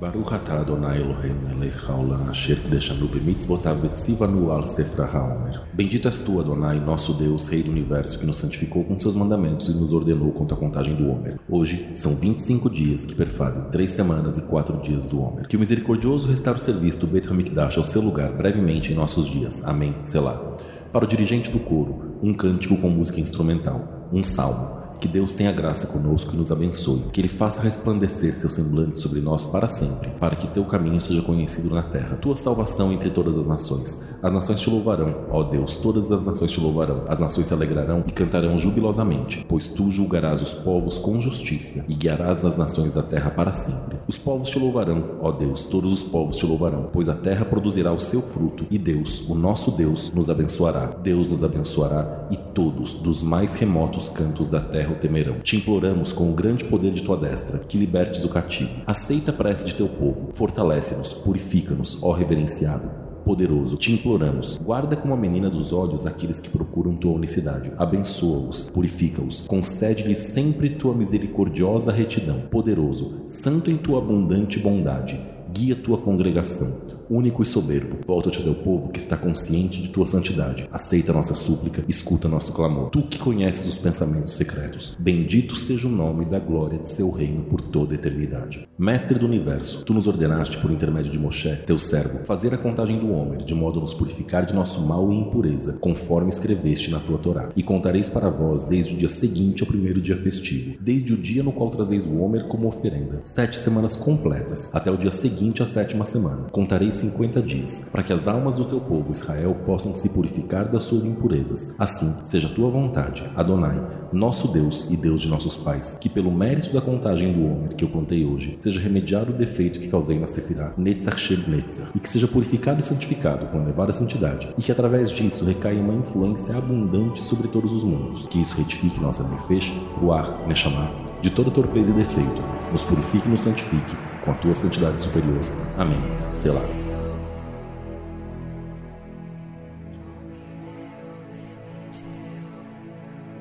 Baruch atah Adonai Eloheinu melech haolam asher kideshanu bemitzvotav betzivanu al sefra haomer. Bendito és tu, Adonai, nosso Deus, Rei do Universo, que nos santificou com seus mandamentos e nos ordenou contra a contagem do Homer. Hoje são 25 dias que perfazem três semanas e quatro dias do Homer. Que o misericordioso restaure o serviço do Beit HaMikdash ao seu lugar brevemente em nossos dias. Amém. Selah. Para o dirigente do coro, um cântico com música instrumental, um salmo que Deus tenha graça conosco e nos abençoe, que Ele faça resplandecer seu semblante sobre nós para sempre, para que teu caminho seja conhecido na terra, tua salvação entre todas as nações. As nações te louvarão, ó Deus, todas as nações te louvarão, as nações se alegrarão e cantarão jubilosamente, pois tu julgarás os povos com justiça e guiarás as nações da terra para sempre. Os povos te louvarão, ó Deus, todos os povos te louvarão, pois a terra produzirá o seu fruto e Deus, o nosso Deus, nos abençoará. Deus nos abençoará e todos, dos mais remotos cantos da terra, o temerão. Te imploramos com o grande poder de tua destra, que libertes o cativo. Aceita a prece de teu povo, fortalece-nos, purifica-nos, ó reverenciado poderoso, te imploramos, guarda como a menina dos olhos aqueles que procuram tua unicidade. Abençoa-os, purifica-os, concede-lhes sempre tua misericordiosa retidão. Poderoso, santo em tua abundante bondade, guia tua congregação único e soberbo. Volta-te ao teu povo que está consciente de tua santidade. Aceita nossa súplica, escuta nosso clamor. Tu que conheces os pensamentos secretos. Bendito seja o nome da glória de seu reino por toda a eternidade. Mestre do universo, tu nos ordenaste por intermédio de Moshe, teu servo, fazer a contagem do homem, de modo a nos purificar de nosso mal e impureza, conforme escreveste na tua Torá. E contareis para vós desde o dia seguinte ao primeiro dia festivo, desde o dia no qual trazeis o homem como oferenda, sete semanas completas, até o dia seguinte à sétima semana. Contareis 50 dias, para que as almas do teu povo Israel possam se purificar das suas impurezas. Assim, seja tua vontade, Adonai, nosso Deus e Deus de nossos pais, que pelo mérito da contagem do homem que eu contei hoje, seja remediado o defeito que causei na Sefirah, Netzach Shel Netzach, e que seja purificado e santificado com elevada santidade, e que através disso recaia uma influência abundante sobre todos os mundos, que isso retifique nossa nefesh, ruach, neshama, de toda torpeza e defeito, nos purifique e nos santifique, com a tua santidade superior. Amém. Selah.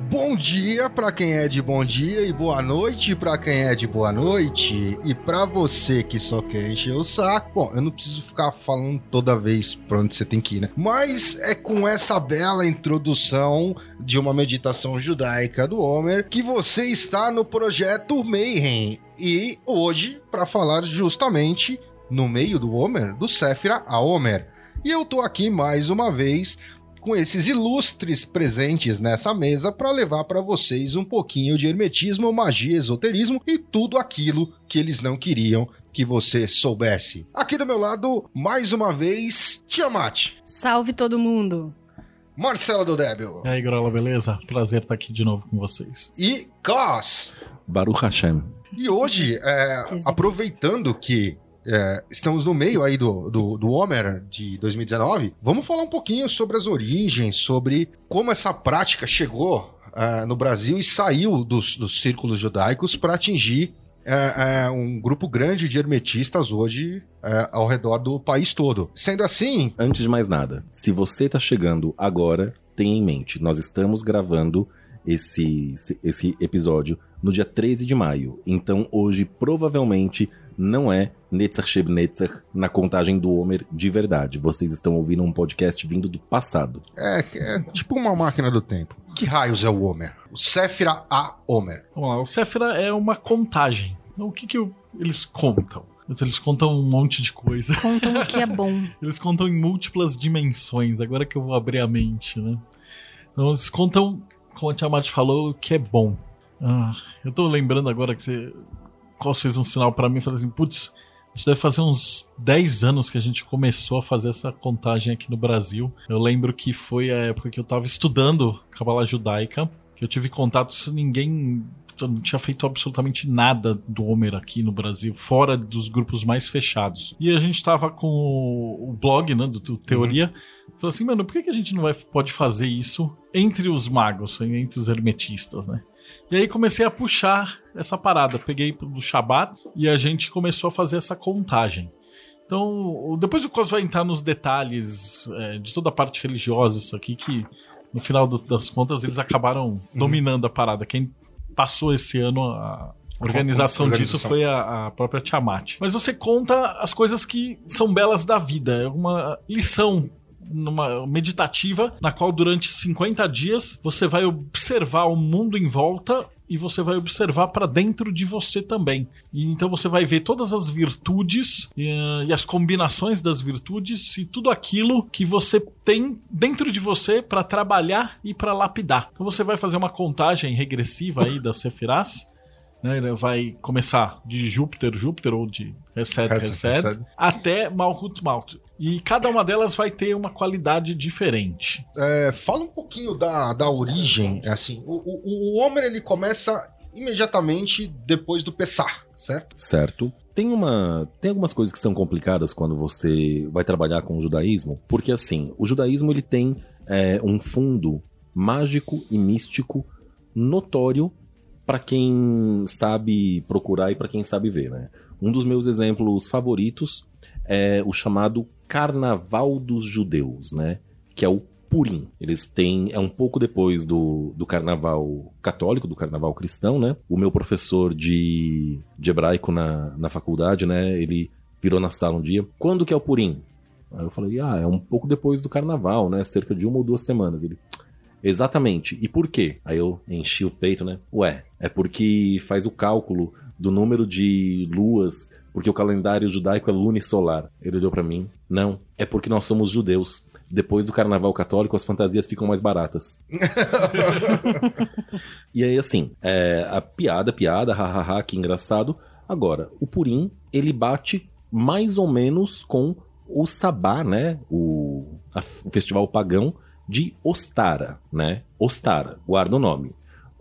Bom dia para quem é de bom dia e boa noite para quem é de boa noite. E para você que só quer encher o saco, bom, eu não preciso ficar falando toda vez pra onde você tem que ir, né? Mas é com essa bela introdução de uma meditação judaica do Homer que você está no projeto Mayhem. E hoje, para falar justamente no meio do Homer, do Séfira a Homer. E eu tô aqui mais uma vez com esses ilustres presentes nessa mesa para levar para vocês um pouquinho de hermetismo, magia, esoterismo e tudo aquilo que eles não queriam que você soubesse. Aqui do meu lado, mais uma vez, Tiamat. Salve todo mundo. Marcelo do Débil. E aí, Grola, beleza? Prazer estar aqui de novo com vocês. E Cos. Baruch Hashem. E hoje, é, aproveitando que é, estamos no meio aí do, do, do Homer de 2019. Vamos falar um pouquinho sobre as origens, sobre como essa prática chegou uh, no Brasil e saiu dos, dos círculos judaicos para atingir uh, uh, um grupo grande de hermetistas hoje ao redor do país todo. Sendo assim. Antes de mais nada, se você está chegando agora, tenha em mente, nós estamos gravando esse, esse episódio no dia 13 de maio. Então hoje provavelmente não é Netzach Sheb Netzach na contagem do Homer de verdade. Vocês estão ouvindo um podcast vindo do passado. É, é tipo uma máquina do tempo. Que raios é o Homer? O Séfira a Homer. Vamos lá, o Séfira é uma contagem. O que, que eles contam? Eles contam um monte de coisa. Contam o que é bom. Eles contam em múltiplas dimensões, agora que eu vou abrir a mente, né? Então, eles contam, como a Tiamat falou, o que é bom. Ah, eu tô lembrando agora que você qual fez um sinal para mim e falou assim: putz, a gente deve fazer uns 10 anos que a gente começou a fazer essa contagem aqui no Brasil. Eu lembro que foi a época que eu tava estudando Cabala Judaica, que eu tive contato com ninguém eu não tinha feito absolutamente nada do Homer aqui no Brasil, fora dos grupos mais fechados. E a gente tava com o blog, né, do, do Teoria, uhum Falou assim, mano, por que, que a gente não vai, pode fazer isso entre os magos, entre os hermetistas, né? E aí comecei a puxar essa parada. Peguei do Shabat e a gente começou a fazer essa contagem. Então, depois o Cos vai entrar nos detalhes é, de toda a parte religiosa, isso aqui, que no final do, das contas eles acabaram uhum. dominando a parada. Quem passou esse ano a, organização, organização. disso foi a, a, própria Tiamat. Mas você conta as coisas que são belas da vida. É uma lição numa meditativa na qual durante 50 dias você vai observar o mundo em volta e você vai observar para dentro de você também. E então você vai ver todas as virtudes e, e, as combinações das virtudes e tudo aquilo que você tem dentro de você para trabalhar e para lapidar. Então você vai fazer uma contagem regressiva aí das Sefirás né? Ele vai começar de Júpiter, Júpiter, ou de Reset, Reset, até Malhut, Malhut. E cada uma delas vai ter uma qualidade diferente. É, fala um pouquinho da, da origem. É assim, o, o, o Homer ele começa imediatamente depois do Pessah, certo? Certo. Tem uma, tem algumas coisas que são complicadas quando você vai trabalhar com o judaísmo, porque assim, o judaísmo ele tem é, um fundo mágico e místico notório para quem sabe procurar e para quem sabe ver, né? Um dos meus exemplos favoritos é o chamado Carnaval dos Judeus, né? Que é o Purim. Eles têm. É um pouco depois do, do carnaval católico, do carnaval cristão, né? O meu professor de, de hebraico na, na faculdade, né? Ele virou na sala um dia. Quando que é o Purim? Aí eu falei, ah, é um pouco depois do carnaval, né? Cerca de uma ou duas semanas. Ele, Exatamente. E por quê? Aí eu enchi o peito, né? Ué, é porque faz o cálculo do número de luas, porque o calendário judaico é lunisolar. Ele olhou para mim. Não, é porque nós somos judeus. Depois do carnaval católico, as fantasias ficam mais baratas. e aí, assim, é, a piada, piada, hahaha, que engraçado. Agora, o Purim, ele bate mais ou menos com o Sabá, né? O, a, o festival pagão de Ostara, né? Ostara, guarda o nome.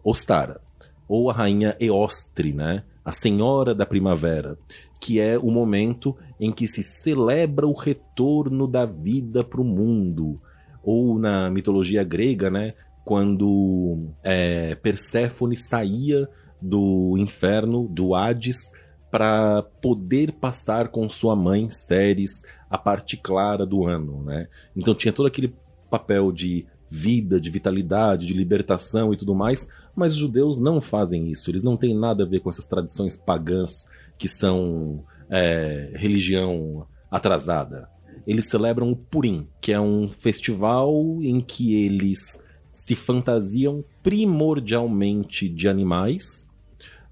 Ostara. Ou a rainha Eostre, né? A senhora da primavera, que é o momento em que se celebra o retorno da vida para o mundo. Ou na mitologia grega, né? Quando é, Perséfone saía do inferno, do Hades, para poder passar com sua mãe Ceres a parte clara do ano, né? Então tinha todo aquele papel de vida, de vitalidade, de libertação e tudo mais, mas os judeus não fazem isso. Eles não têm nada a ver com essas tradições pagãs que são é, religião atrasada. Eles celebram o Purim, que é um festival em que eles se fantasiam primordialmente de animais.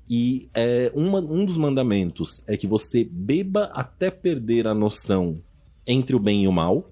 E é, uma, um dos mandamentos é que você beba até perder a noção entre o bem e o mal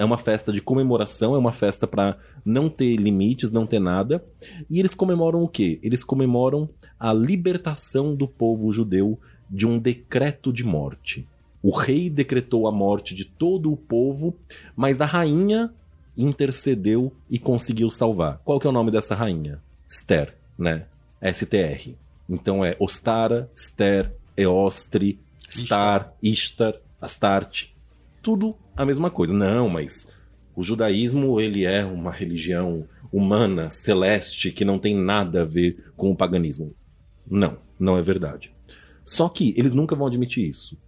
é uma festa de comemoração, é uma festa para não ter limites, não ter nada. E eles comemoram o quê? Eles comemoram a libertação do povo judeu de um decreto de morte. O rei decretou a morte de todo o povo, mas a rainha intercedeu e conseguiu salvar. Qual que é o nome dessa rainha? Esther, né? STR. Então é Ostara, Esther, Eostre, Star, Ishtar, Astarte. Tudo a mesma coisa. Não, mas o judaísmo ele é uma religião humana, celeste, que não tem nada a ver com o paganismo. Não, não é verdade. Só que eles nunca vão admitir isso.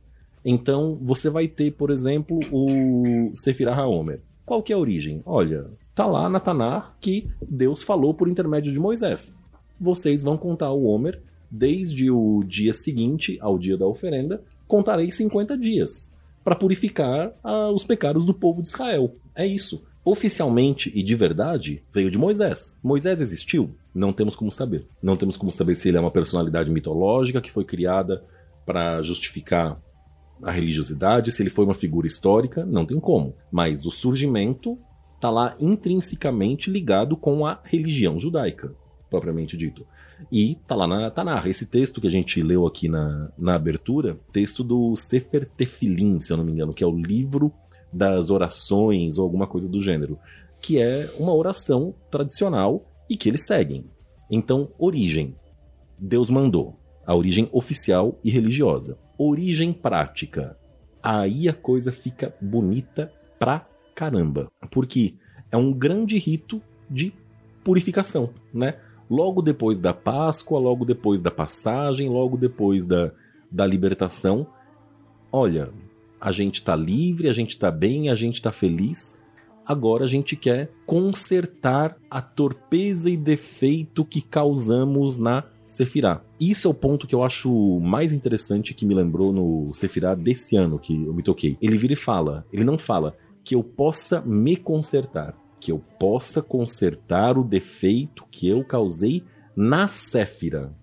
Então, você vai ter, por exemplo, o Sefirah HaOmer. Qual que é a origem? Olha, tá lá na Tanar que Deus falou por intermédio de Moisés. Vocês vão contar o Homer desde o dia seguinte ao dia da oferenda, contarei 50 dias para purificar ah, os pecados do povo de Israel. É isso. Oficialmente e de verdade, veio de Moisés. Moisés existiu? Não temos como saber. Não temos como saber se ele é uma personalidade mitológica que foi criada para justificar a religiosidade, se ele foi uma figura histórica, não tem como. Mas o surgimento está lá intrinsecamente ligado com a religião judaica, propriamente dito. E tá lá na Tanar. Esse texto que a gente leu aqui na, na abertura, texto do Sefer Tefilin, se eu não me engano, que é o livro das orações ou alguma coisa do gênero, que é uma oração tradicional e que eles seguem. Então, origem. Deus mandou. A origem oficial e religiosa. Origem prática. Aí a coisa fica bonita pra caramba. Porque é um grande rito de purificação, né? Logo depois da Páscoa, logo depois da passagem, logo depois da, da libertação. Olha, a gente tá livre, a gente tá bem, a gente tá feliz. Agora a gente quer consertar a torpeza e defeito que causamos na Sefirá. Isso é o ponto que eu acho mais interessante que me lembrou no Sefirá desse ano que eu me toquei. Ele vira e fala, ele não fala que eu possa me consertar, que eu possa consertar o defeito que eu causei na Séfira.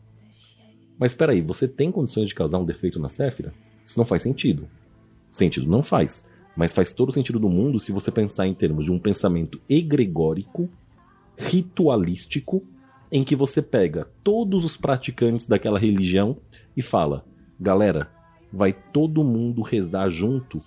Mas espera aí, você tem condições de causar um defeito na Séfira? Isso não faz sentido. Sentido não faz. Mas faz todo o sentido do mundo se você pensar em termos de um pensamento egregórico, ritualístico, em que você pega todos os praticantes daquela religião e fala: galera, vai todo mundo rezar junto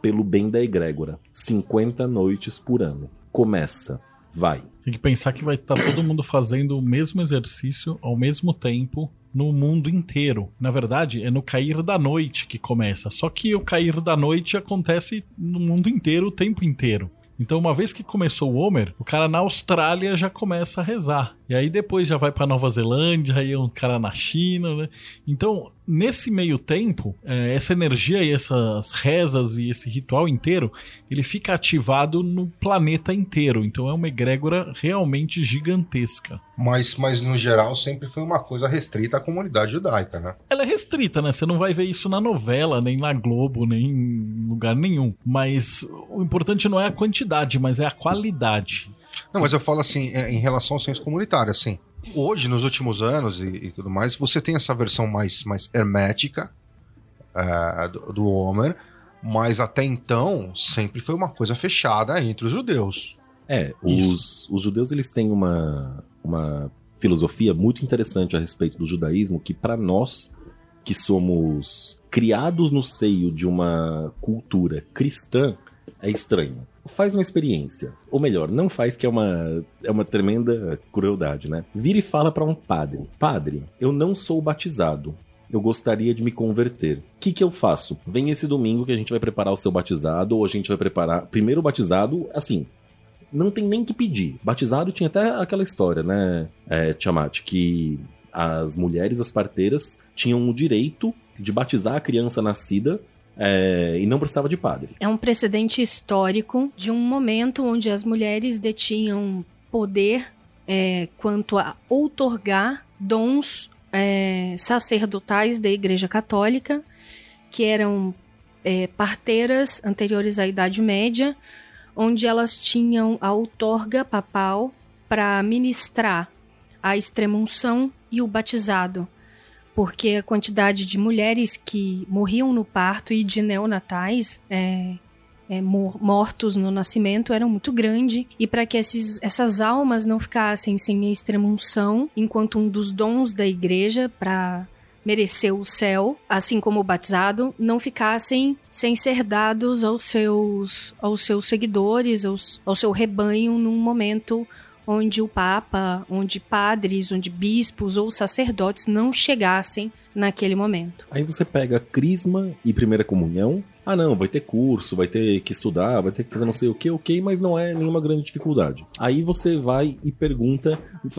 pelo bem da egrégora, 50 noites por ano. Começa, vai. Tem que pensar que vai estar todo mundo fazendo o mesmo exercício ao mesmo tempo no mundo inteiro. Na verdade, é no cair da noite que começa. Só que o cair da noite acontece no mundo inteiro o tempo inteiro. Então, uma vez que começou o Homer, o cara na Austrália já começa a rezar. E aí depois já vai para Nova Zelândia, aí um cara na China, né? Então, nesse meio tempo, é, essa energia e essas rezas e esse ritual inteiro, ele fica ativado no planeta inteiro. Então é uma egrégora realmente gigantesca. Mas, mas no geral sempre foi uma coisa restrita à comunidade judaica, né? Ela é restrita, né? Você não vai ver isso na novela, nem na Globo, nem em lugar nenhum. Mas o importante não é a quantidade, mas é a qualidade. Não, mas eu falo assim, é, em relação ao senso comunitário, assim. Hoje, nos últimos anos e, e tudo mais, você tem essa versão mais, mais hermética uh, do, do Homer, mas até então sempre foi uma coisa fechada entre os judeus. É, os, os judeus eles têm uma, uma filosofia muito interessante a respeito do judaísmo que para nós que somos criados no seio de uma cultura cristã é estranho faz uma experiência. Ou melhor, não faz, que é uma, é uma tremenda crueldade, né? Vira e fala para um padre: Padre, eu não sou batizado. Eu gostaria de me converter. O que, que eu faço? Vem esse domingo que a gente vai preparar o seu batizado, ou a gente vai preparar. Primeiro o batizado, assim, não tem nem que pedir. Batizado tinha até aquela história, né, é, Tiamat, que as mulheres, as parteiras, tinham o direito de batizar a criança nascida é, e não precisava de padre. É um precedente histórico de um momento onde as mulheres detinham poder é, quanto a outorgar dons é, sacerdotais da Igreja Católica, que eram é, parteiras anteriores à Idade Média, onde elas tinham a outorga papal para ministrar a extremunção e o batizado porque a quantidade de mulheres que morriam no parto e de neonatais é, é, mortos no nascimento era muito grande. E para que esses, essas almas não ficassem sem a extremunção, enquanto um dos dons da igreja para merecer o céu, assim como o batizado, não ficassem sem ser dados aos seus, aos seus seguidores, aos, ao seu rebanho num momento onde o Papa, onde padres, onde bispos ou sacerdotes não chegassem naquele momento. Aí você pega Crisma e Primeira Comunhão, ah, não, vai ter curso, vai ter que estudar, vai ter que fazer não sei o que, ok, mas não é nenhuma grande dificuldade. Aí você vai e pergunta,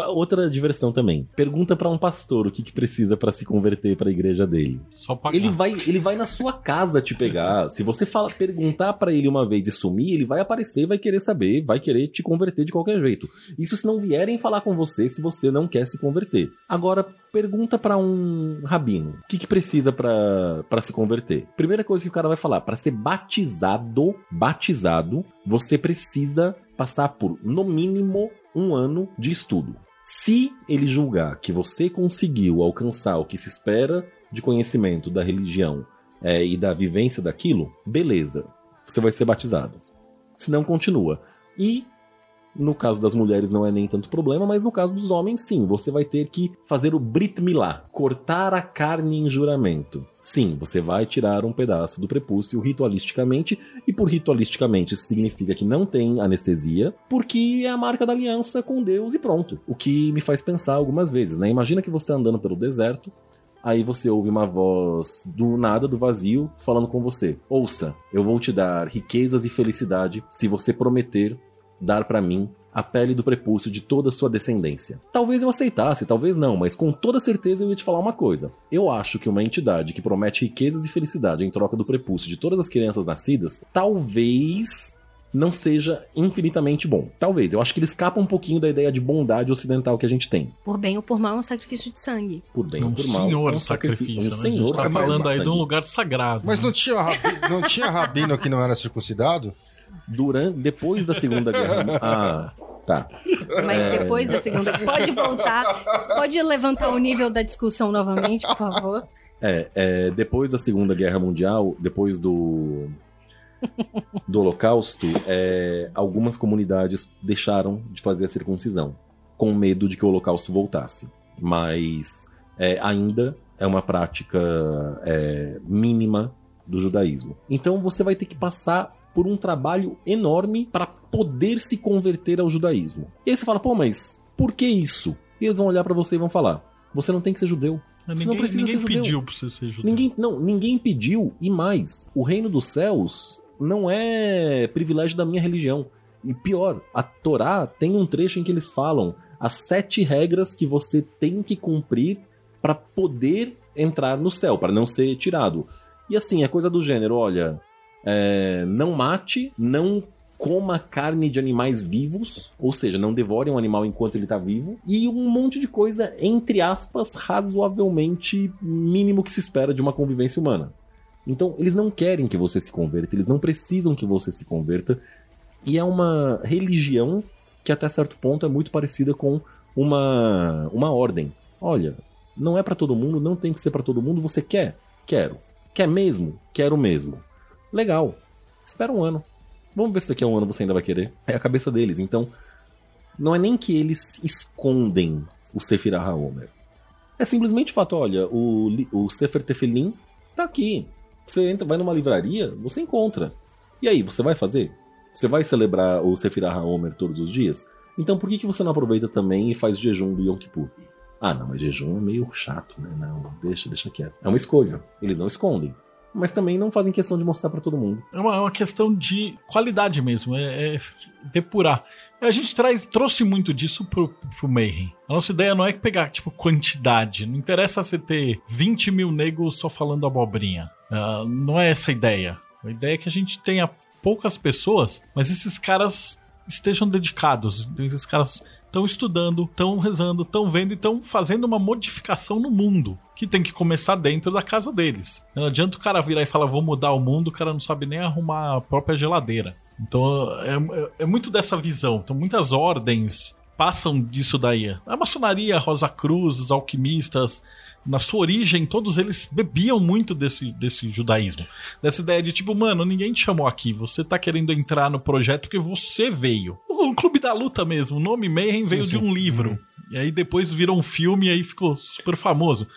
outra diversão também. Pergunta para um pastor o que, que precisa para se converter para a igreja dele. Só pagar. Ele vai, ele vai na sua casa te pegar. Se você fala, perguntar para ele uma vez e sumir, ele vai aparecer, vai querer saber, vai querer te converter de qualquer jeito. Isso se não vierem falar com você se você não quer se converter. Agora, pergunta para um rabino o que, que precisa para se converter. Primeira coisa que o cara vai falar, para ser batizado, batizado, você precisa passar por no mínimo um ano de estudo. Se ele julgar que você conseguiu alcançar o que se espera de conhecimento da religião é, e da vivência daquilo, beleza, você vai ser batizado. Se não, continua. E no caso das mulheres não é nem tanto problema, mas no caso dos homens, sim. Você vai ter que fazer o Brit Milá, cortar a carne em juramento. Sim, você vai tirar um pedaço do prepúcio ritualisticamente, e por ritualisticamente significa que não tem anestesia, porque é a marca da aliança com Deus e pronto. O que me faz pensar algumas vezes, né? Imagina que você está andando pelo deserto, Aí você ouve uma voz do nada, do vazio, falando com você: Ouça, eu vou te dar riquezas e felicidade se você prometer dar para mim a pele do prepúcio de toda a sua descendência. Talvez eu aceitasse, talvez não, mas com toda certeza eu ia te falar uma coisa. Eu acho que uma entidade que promete riquezas e felicidade em troca do prepúcio de todas as crianças nascidas, talvez não seja infinitamente bom. Talvez. Eu acho que ele escapa um pouquinho da ideia de bondade ocidental que a gente tem. Por bem ou por mal é um sacrifício de sangue. Por bem um ou por mal. senhor é um sacrifício. Um né? senhor a gente tá sacrifício falando aí de de um sangue. lugar sagrado. Mas né? não tinha, rabi- não tinha rabino que não era circuncidado? Durante, depois da Segunda Guerra. Ah, tá. Mas É. depois da segunda. Pode voltar. Pode levantar o nível da discussão novamente, por favor. É, é, depois da Segunda Guerra Mundial, depois do do Holocausto, é, algumas comunidades deixaram de fazer a circuncisão, com medo de que o Holocausto voltasse. Mas é, ainda é uma prática é, mínima do judaísmo. Então você vai ter que passar por um trabalho enorme para poder se converter ao judaísmo. E aí você fala, pô, mas por que isso? E eles vão olhar para você e vão falar: você não tem que ser judeu. Você não Ninguém, precisa ninguém ser judeu. pediu pra você ser judeu. Ninguém, não, ninguém pediu e mais. O reino dos céus não é privilégio da minha religião. E pior, a Torá tem um trecho em que eles falam as sete regras que você tem que cumprir para poder entrar no céu, para não ser tirado. E assim, é coisa do gênero, olha, é, não mate, não coma carne de animais vivos, ou seja, não devore um animal enquanto ele tá vivo, e um monte de coisa, entre aspas, razoavelmente mínimo que se espera de uma convivência humana. Então, eles não querem que você se converta, eles não precisam que você se converta, e é uma religião que até certo ponto é muito parecida com uma, uma ordem. Olha, não é pra todo mundo, não tem que ser pra todo mundo, você quer? Quero. Quer mesmo? Quero mesmo. Legal. Espera um ano. Vamos ver se daqui a um ano você ainda vai querer. É a cabeça deles. Então, não é nem que eles escondem o Sefer HaOmer. É simplesmente o fato, olha, o, o Sefer Tefelim tá aqui. Você entra, vai numa livraria, você encontra. E aí, você vai fazer? Você vai celebrar o Sefer HaOmer todos os dias? Então por que, que você não aproveita também e faz jejum do Yom Kippur? Ah, não, mas jejum é meio chato, né? Não, deixa, deixa quieto. É uma escolha. Eles não escondem. Mas também não fazem questão de mostrar pra todo mundo. É uma, é uma questão de qualidade mesmo, é, é depurar. A gente traz, trouxe muito disso pro, pro Mayhem. A nossa ideia não é pegar, tipo, quantidade. Não interessa você ter 20 mil negros só falando abobrinha. Ah, não é essa a ideia. A ideia é que a gente tenha poucas pessoas, mas esses caras estejam dedicados. Esses caras estão estudando, estão rezando, estão vendo e estão fazendo uma modificação no mundo. Que tem que começar dentro da casa deles. Não adianta o cara virar e falar, vou mudar o mundo, o cara não sabe nem arrumar a própria geladeira. Então é, é- é muito dessa visão. Então muitas ordens passam disso daí. A maçonaria, Rosa Cruz, os alquimistas, na sua origem, todos eles bebiam muito desse, desse judaísmo. Dessa ideia de tipo, mano, ninguém te chamou aqui, você tá querendo entrar no projeto porque você veio. O Clube da Luta mesmo, o nome Mayhem veio de um livro. E aí depois virou um filme e aí ficou super famoso.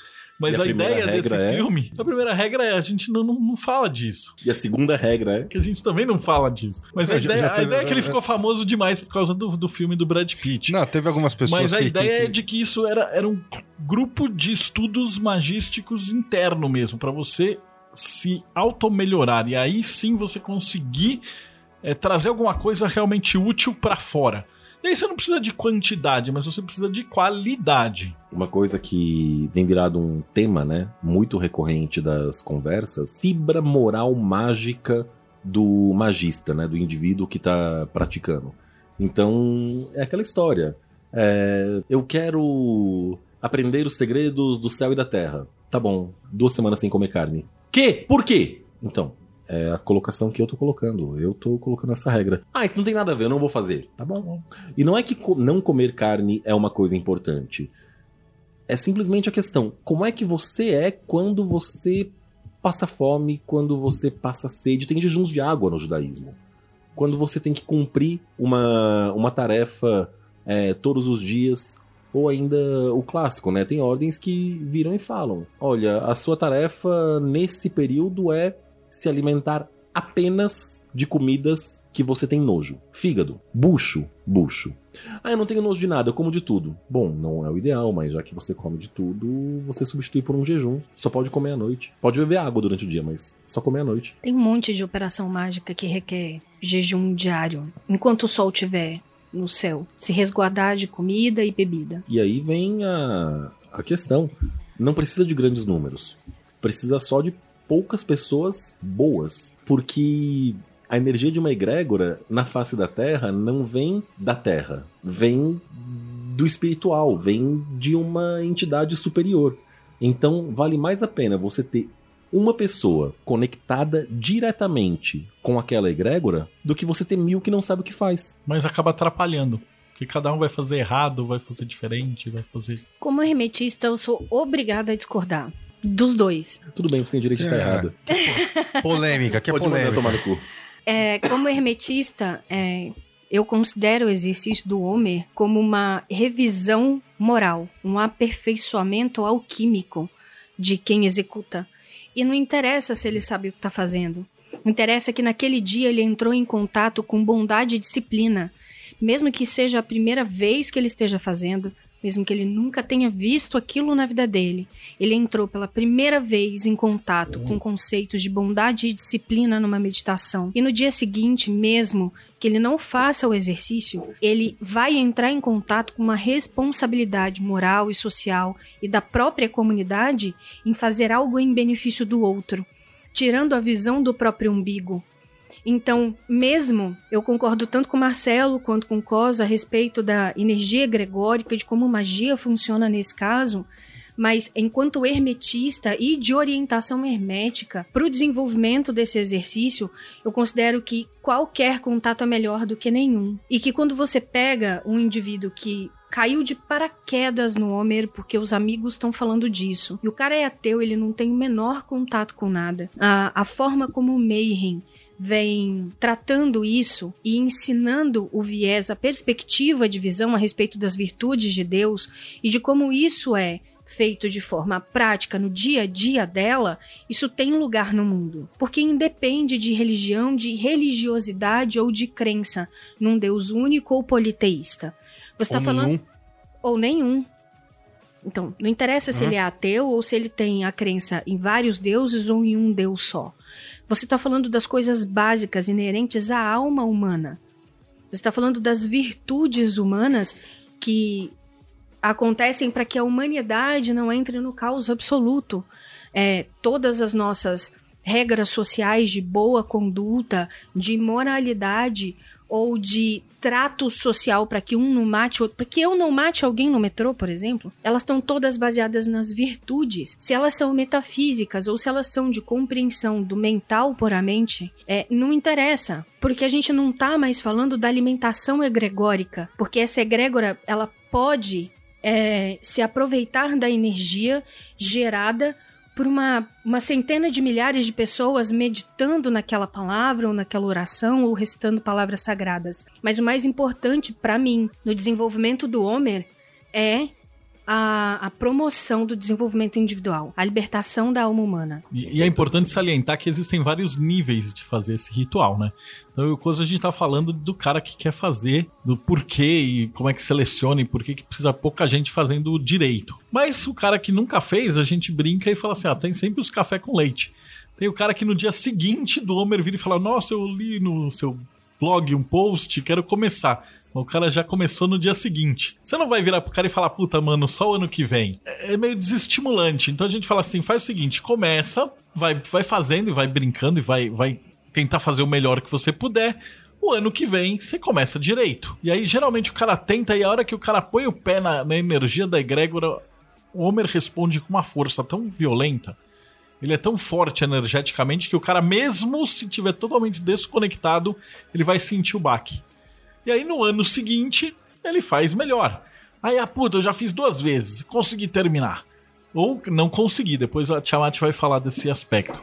Mas a a, ideia desse é- filme, a primeira regra é a gente não, não, não fala disso. E a segunda regra é. Que a gente também não fala disso. Mas a, É, já- ideia, já a teve- ideia é que ele ficou famoso demais por causa do, do filme do Brad Pitt. Não, teve algumas pessoas Mas a que, ideia que, é de que isso era, era um grupo de estudos magísticos interno mesmo, pra você se auto-melhorar. E aí sim você conseguir é, trazer alguma coisa realmente útil pra fora. E aí você não precisa de quantidade, mas você precisa de qualidade. Uma coisa que tem virado um tema, né? Muito recorrente das conversas. Fibra moral mágica do magista, né? Do indivíduo que tá praticando. Então, é aquela história. É, eu quero aprender os segredos do céu e da terra. Tá bom, duas semanas sem comer carne. Que? Por quê? Então, é a colocação que eu tô colocando. Eu tô colocando essa regra. Ah, isso não tem nada a ver, eu não vou fazer. Tá bom. E não é que co- não comer carne é uma coisa importante. É simplesmente a questão: como é que você é quando você passa fome, quando você passa sede? Tem jejuns de água no judaísmo. Quando você tem que cumprir uma, uma tarefa é, todos os dias. Ou ainda o clássico, né? Tem ordens que viram e falam: olha, a sua tarefa nesse período é se alimentar apenas de comidas que você tem nojo. Fígado, bucho, bucho. Ah, eu não tenho nojo de nada, eu como de tudo. Bom, não é o ideal, mas já que você come de tudo, você substitui por um jejum. Só pode comer à noite. Pode beber água durante o dia, mas só comer à noite. Tem um monte de operação mágica que requer jejum diário, enquanto o sol estiver no céu. Se resguardar de comida e bebida. E aí vem a, a questão. Não precisa de grandes números. Precisa só de poucas pessoas boas. Porque a energia de uma egrégora na face da Terra não vem da Terra, vem do espiritual, vem de uma entidade superior. Então vale mais a pena você ter uma pessoa conectada diretamente com aquela egrégora do que você ter mil que não sabe o que faz. Mas acaba atrapalhando. Porque cada um vai fazer errado, vai fazer diferente, vai fazer. Como hermetista, eu sou obrigada a discordar. Dos dois. Tudo bem, você tem direito de estar É. errado. Polêmica, que é Pode mandar polêmica. tomar no cu. É, como hermetista, é, eu considero o exercício do Homer como uma revisão moral, um aperfeiçoamento alquímico de quem executa. E não interessa se ele sabe o que está fazendo. Interessa que naquele dia ele entrou em contato com bondade e disciplina. Mesmo que seja a primeira vez que ele esteja fazendo, mesmo que ele nunca tenha visto aquilo na vida dele, ele entrou pela primeira vez em contato com conceitos de bondade e disciplina numa meditação. E no dia seguinte, mesmo que ele não faça o exercício, ele vai entrar em contato com uma responsabilidade moral e social e da própria comunidade em fazer algo em benefício do outro, tirando a visão do próprio umbigo. Então, mesmo eu concordo tanto com Marcelo quanto com Cosa a respeito da energia egregórica, de como magia funciona nesse caso, mas enquanto hermetista e de orientação hermética para o desenvolvimento desse exercício, eu considero que qualquer contato é melhor do que nenhum. E que quando você pega um indivíduo que caiu de paraquedas no Homer porque os amigos estão falando disso. E o cara é ateu, ele não tem o menor contato com nada. A, a forma como o Mayhem vem tratando isso e ensinando o viés, a perspectiva de visão a respeito das virtudes de Deus e de como isso é feito de forma prática no dia a dia dela, isso tem lugar no mundo. Porque independe de religião, de religiosidade ou de crença num Deus único ou politeísta. Você está falando. nenhum. Ou nenhum. Então, não interessa se Uhum. ele é ateu ou se ele tem a crença em vários deuses ou em um Deus só. Você está falando das coisas básicas inerentes à alma humana. Você está falando das virtudes humanas que acontecem para que a humanidade não entre no caos absoluto. É, todas as nossas regras sociais de boa conduta, de moralidade ou de trato social para que um não mate outro, para que eu não mate alguém no metrô, por exemplo, elas estão todas baseadas nas virtudes. Se elas são metafísicas ou se elas são de compreensão do mental puramente, é, não interessa, porque a gente não tá mais falando da alimentação egregórica, porque essa egrégora ela pode é, se aproveitar da energia gerada por uma, uma centena de milhares de pessoas meditando naquela palavra ou naquela oração ou recitando palavras sagradas. Mas o mais importante para mim no desenvolvimento do Homer é a, a promoção do desenvolvimento individual, a libertação da alma humana. E, e é importante salientar que existem vários níveis de fazer esse ritual, né? Então, coisa a gente tá falando do cara que quer fazer, do porquê e como é que seleciona e por que precisa pouca gente fazendo direito. Mas o cara que nunca fez, a gente brinca e fala assim: ah, tem sempre os café com leite. Tem o cara que no dia seguinte do Homer vira e fala: Nossa, eu li no seu blog um post, quero começar. O cara já começou no dia seguinte. Você não vai virar pro cara e falar, puta, mano, só o ano que vem. É meio desestimulante. Então a gente fala assim: faz o seguinte, começa, vai, vai fazendo e vai brincando e vai, vai tentar fazer o melhor que você puder. O ano que vem você começa direito. E aí geralmente o cara tenta e a hora que o cara põe o pé na, na energia da egrégora, o Homer responde com uma força tão violenta. Ele é tão forte energeticamente que o cara, mesmo se tiver totalmente desconectado, ele vai sentir o baque. E aí no ano seguinte, ele faz melhor. Aí, ah, puta, eu já fiz duas vezes, consegui terminar. Ou não consegui, depois a Tiamat vai falar desse aspecto.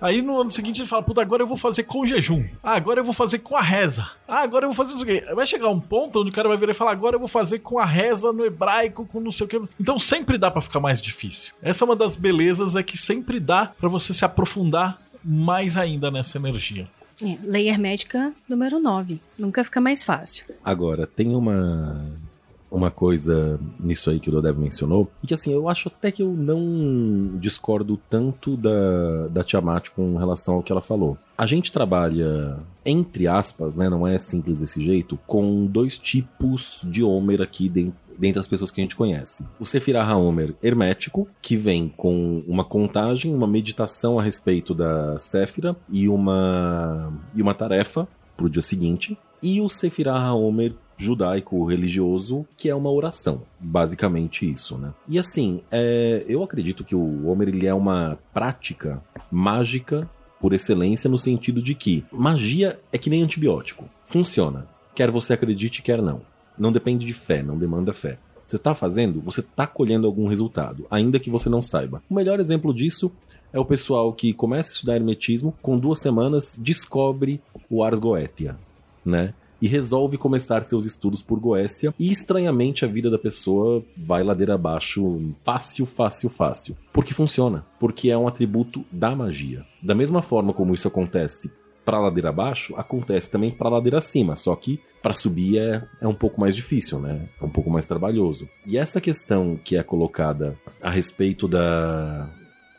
Aí no ano seguinte ele fala, puta, agora eu vou fazer com jejum. Ah, agora eu vou fazer com a reza. Ah, agora eu vou fazer não sei o quê. Vai chegar um ponto onde o cara vai virar e falar, agora eu vou fazer com a reza no hebraico, com não sei o quê. Então sempre dá pra ficar mais difícil. Essa é uma das belezas, é que sempre dá pra você se aprofundar mais ainda nessa energia. É, hermética número 9. Nunca fica mais fácil. Agora, tem uma uma coisa nisso aí que o Dodev mencionou, e que assim, eu acho até que eu não discordo tanto da, da Tiamat com relação ao que ela falou. A gente trabalha, entre aspas, né, não é simples desse jeito, com dois tipos de Homer aqui dentro dentre as pessoas que a gente conhece. O Sefirah Homer hermético, que vem com uma contagem, uma meditação a respeito da Séfira e uma, e uma tarefa para o dia seguinte. E o Sefirah Homer judaico religioso, que é uma oração. Basicamente isso, né? E assim, é, eu acredito que o Homer ele é uma prática mágica por excelência no sentido de que magia é que nem antibiótico. Funciona. Quer você acredite, quer não. Não depende de fé, não demanda fé. Você está fazendo, você está colhendo algum resultado, ainda que você não saiba. O melhor exemplo disso é o pessoal que começa a estudar hermetismo, com duas semanas descobre o Ars Goetia, né? E resolve começar seus estudos por Goécia, e estranhamente a vida da pessoa vai ladeira abaixo fácil, fácil, fácil. Porque funciona, porque é um atributo da magia. Da mesma forma como isso acontece para ladeira abaixo, acontece também para ladeira acima, só que para subir é, é um pouco mais difícil, né? É um pouco mais trabalhoso. E essa questão que é colocada a respeito da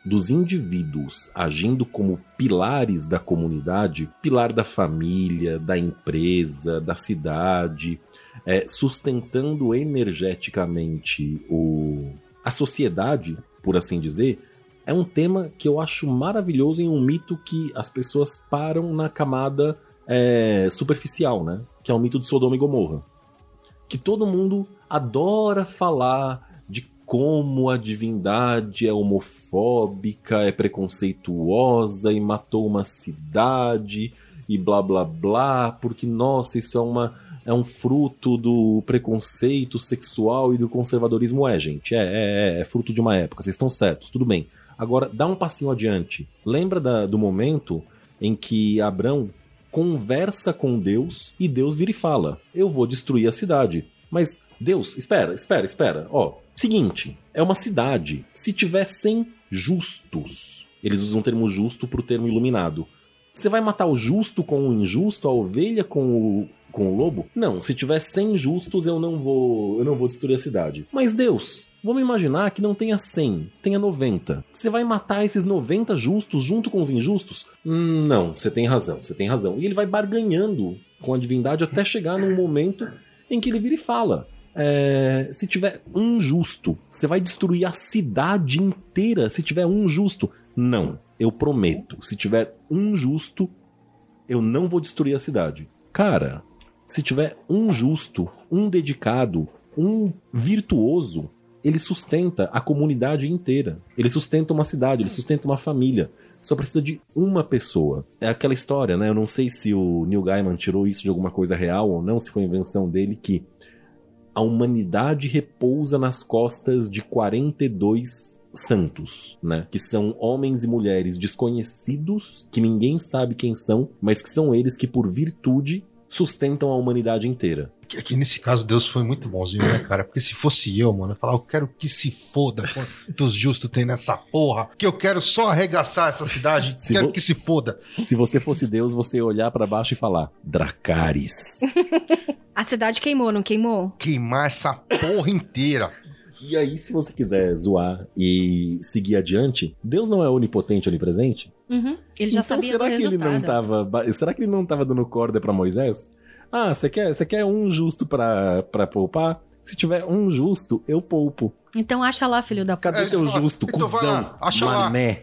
dos indivíduos agindo como pilares da comunidade, pilar da família, da empresa, da cidade, é, sustentando energeticamente o, a sociedade, por assim dizer, é um tema que eu acho maravilhoso em um mito que as pessoas param na camada é, superficial, né? Que é o mito de Sodoma e Gomorra. Que todo mundo adora falar como a divindade é homofóbica, é preconceituosa e matou uma cidade e blá blá blá, porque nossa, isso é uma é um fruto do preconceito sexual e do conservadorismo. É, gente, é, é, é, é fruto de uma época, vocês estão certos, tudo bem. Agora, dá um passinho adiante. Lembra da, do momento em que Abrão conversa com Deus e Deus vira e fala: Eu vou destruir a cidade. Mas, Deus, espera, espera, espera. Ó, seguinte, é uma cidade. Se tiver 100 justos, eles usam o termo justo pro termo iluminado. Você vai matar o justo com o injusto, a ovelha com o, com o lobo? Não, se tiver 100 justos, eu não vou, eu não vou destruir a cidade. Mas Deus, Vamos imaginar que não tenha 100, tenha 90. Você vai matar esses 90 justos junto com os injustos? Não, você tem razão, você tem razão. E ele vai barganhando com a divindade até chegar num momento em que ele vira e fala: é, se tiver um justo, você vai destruir a cidade inteira se tiver um justo. Não, eu prometo. Se tiver um justo, eu não vou destruir a cidade. Cara, se tiver um justo, um dedicado, um virtuoso, ele sustenta a comunidade inteira. Ele sustenta uma cidade, ele sustenta uma família. Só precisa de uma pessoa. É aquela história, né? Eu não sei se o Neil Gaiman tirou isso de alguma coisa real ou não, se foi invenção dele, que a humanidade repousa nas costas de 42 santos, né? Que são homens e mulheres desconhecidos, que ninguém sabe quem são, mas que são eles que, por virtude, sustentam a humanidade inteira. Aqui nesse caso, Deus foi muito bonzinho, né, cara? Porque se fosse eu, mano, eu falar, eu quero que se foda quantos justos tem nessa porra, que eu quero só arregaçar essa cidade, se quero vo... que se foda. Se você fosse Deus, você ia olhar para baixo e falar, Dracaris. A cidade queimou, não queimou? Queimar essa porra inteira. E aí, se você quiser zoar e seguir adiante, Deus não é onipotente, onipresente? Uhum. Ele já então, sabia será do que resultado. ele não tava. Será que ele não tava dando corda para Moisés? Ah, você quer, você quer um justo pra poupar? Se tiver um justo, eu poupo. Então acha lá, filho da puta. Cadê É, teu então, justo, então vai cuzão, lá, acha lá. mané?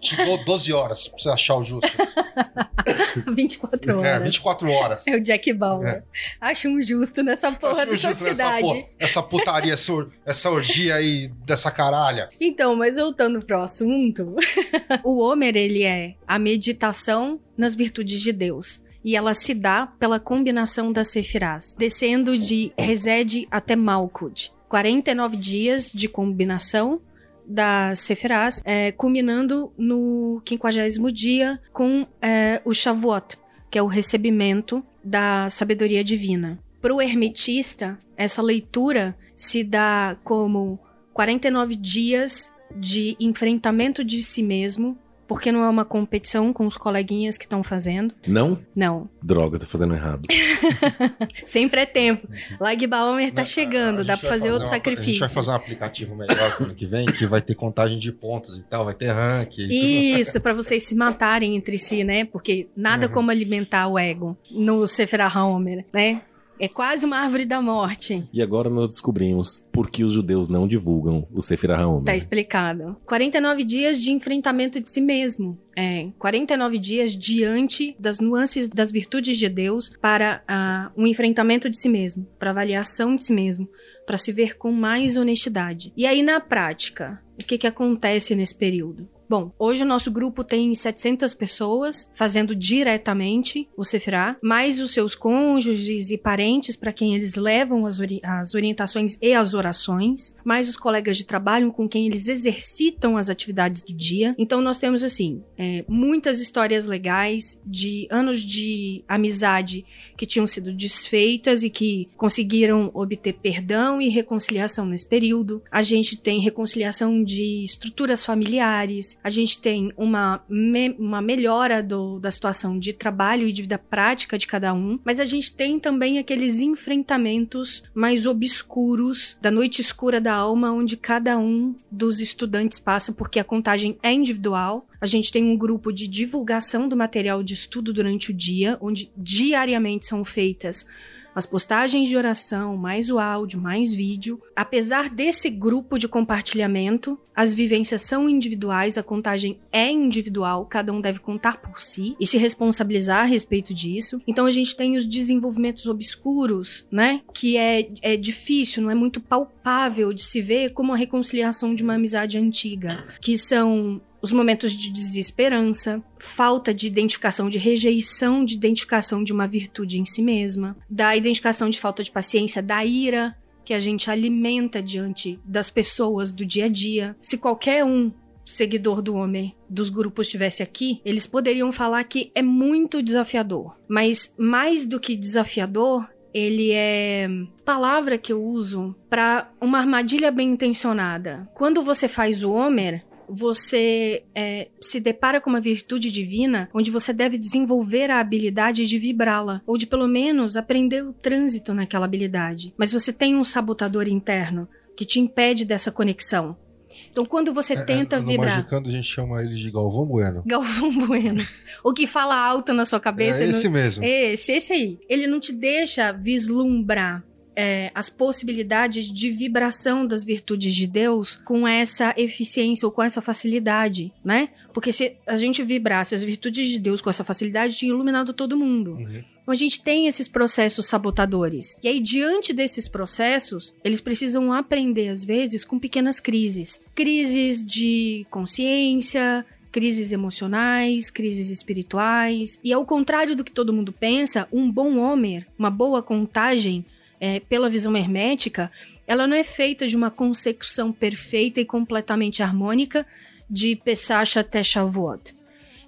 Te dou 12 horas pra você achar o justo. 24 É, horas. 24 horas. É o Jack Bauer. É. Acha um justo nessa porra Acho dessa cidade. porra, Essa putaria, essa, or- essa orgia aí dessa caralha. Então, mas voltando pro assunto, o Homer, ele é a meditação nas virtudes de Deus. E ela se dá pela combinação das Sefirás, descendo de Resed até Malkud. 49 dias de combinação das Sefirás, é, culminando no 50 dia com é, o Shavuot, que é o recebimento da sabedoria divina. Para o hermetista, essa leitura se dá como 49 dias de enfrentamento de si mesmo porque não é uma competição com os coleguinhas que estão fazendo. Não? Não. Droga, tô fazendo errado. Sempre é tempo. Lag Balmer tá A- chegando, a dá pra vai fazer outro uma- A gente vai sacrifício. fazer um aplicativo melhor ano que vem, que vai ter contagem de pontos e tal, vai ter rank. e. Isso, pra vocês se matarem entre si, né? Porque nada Uhum. como alimentar o ego no Sephirah Homer, né? É quase uma árvore da morte. E agora nós descobrimos por que os judeus não divulgam o Sefer HaOmer. Tá explicado. 49 dias de enfrentamento de si mesmo. É, 49 dias diante das nuances das virtudes de Deus para ah, um enfrentamento de si mesmo, para avaliação de si mesmo, para se ver com mais honestidade. E aí, na prática, o que, que acontece nesse período? Bom, hoje o nosso grupo tem 700 pessoas fazendo diretamente o Sefirá, mais os seus cônjuges e parentes para quem eles levam as, ori as orientações e as orações, mais os colegas de trabalho com quem eles exercitam as atividades do dia. Então nós temos assim é, muitas histórias legais de anos de amizade que tinham sido desfeitas e que conseguiram obter perdão e reconciliação nesse período. A gente tem reconciliação de estruturas familiares, a gente tem uma, me uma melhora do, da situação de trabalho e de vida prática de cada um, mas a gente tem também aqueles enfrentamentos mais obscuros da noite escura da alma, onde cada um dos estudantes passa, porque a contagem é individual. A gente tem um grupo de divulgação do material de estudo durante o dia, onde diariamente são feitas as postagens de oração, mais o áudio, mais vídeo. Apesar desse grupo de compartilhamento, as vivências são individuais, a contagem é individual, cada um deve contar por si e se responsabilizar a respeito disso. Então a gente tem os desenvolvimentos obscuros, né? Que é, é difícil, não é muito palpável de se ver como a reconciliação de uma amizade antiga, que são os momentos de desesperança, falta de identificação, de rejeição de identificação de uma virtude em si mesma, da identificação de falta de paciência, da ira que a gente alimenta diante das pessoas do dia a dia. Se qualquer um seguidor do homem dos grupos estivesse aqui, eles poderiam falar que é muito desafiador. Mas mais do que desafiador, ele é palavra que eu uso para uma armadilha bem intencionada. Quando você faz o Homer, você é, se depara com uma virtude divina onde você deve desenvolver a habilidade de vibrá-la, ou de pelo menos aprender o trânsito naquela habilidade. Mas você tem um sabotador interno que te impede dessa conexão. Então, quando você É, tenta no vibrar. Magicando a gente chama ele de Galvão Bueno. Galvão Bueno. o que fala alto na sua cabeça. é não- esse mesmo. esse, esse aí. Ele não te deixa vislumbrar é, as possibilidades de vibração das virtudes de Deus com essa eficiência ou com essa facilidade, né? Porque se a gente vibrasse as virtudes de Deus com essa facilidade, tinha iluminado todo mundo. Uhum. Então a gente tem esses processos sabotadores. E aí, diante desses processos, eles precisam aprender, às vezes, com pequenas crises. Crises de consciência, crises emocionais, crises espirituais. E ao contrário do que todo mundo pensa, um bom Homer, uma boa contagem, é, pela visão hermética, ela não é feita de uma consecução perfeita e completamente harmônica de Pesach até Shavuot.